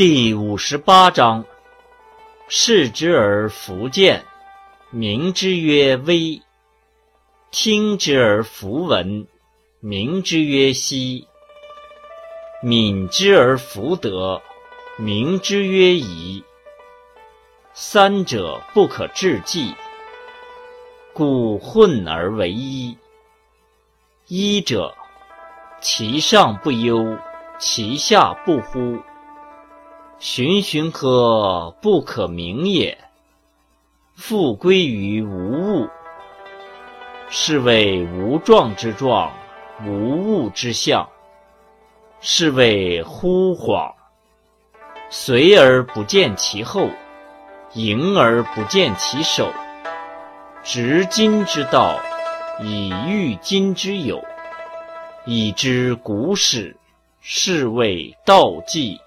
第五十八章：视之而弗见，名之曰微；听之而弗闻，名之曰希；敏之而弗得，名之曰夷。三者不可致诽，故混而为一。一者，其上不忧，其下不乎？循循呵，不可名也。复归于无物，是谓无状之状，无物之象。是谓惚恍。随而不见其后，迎而不见其首。执今之道，以御今之有，以知古始，是谓道纪。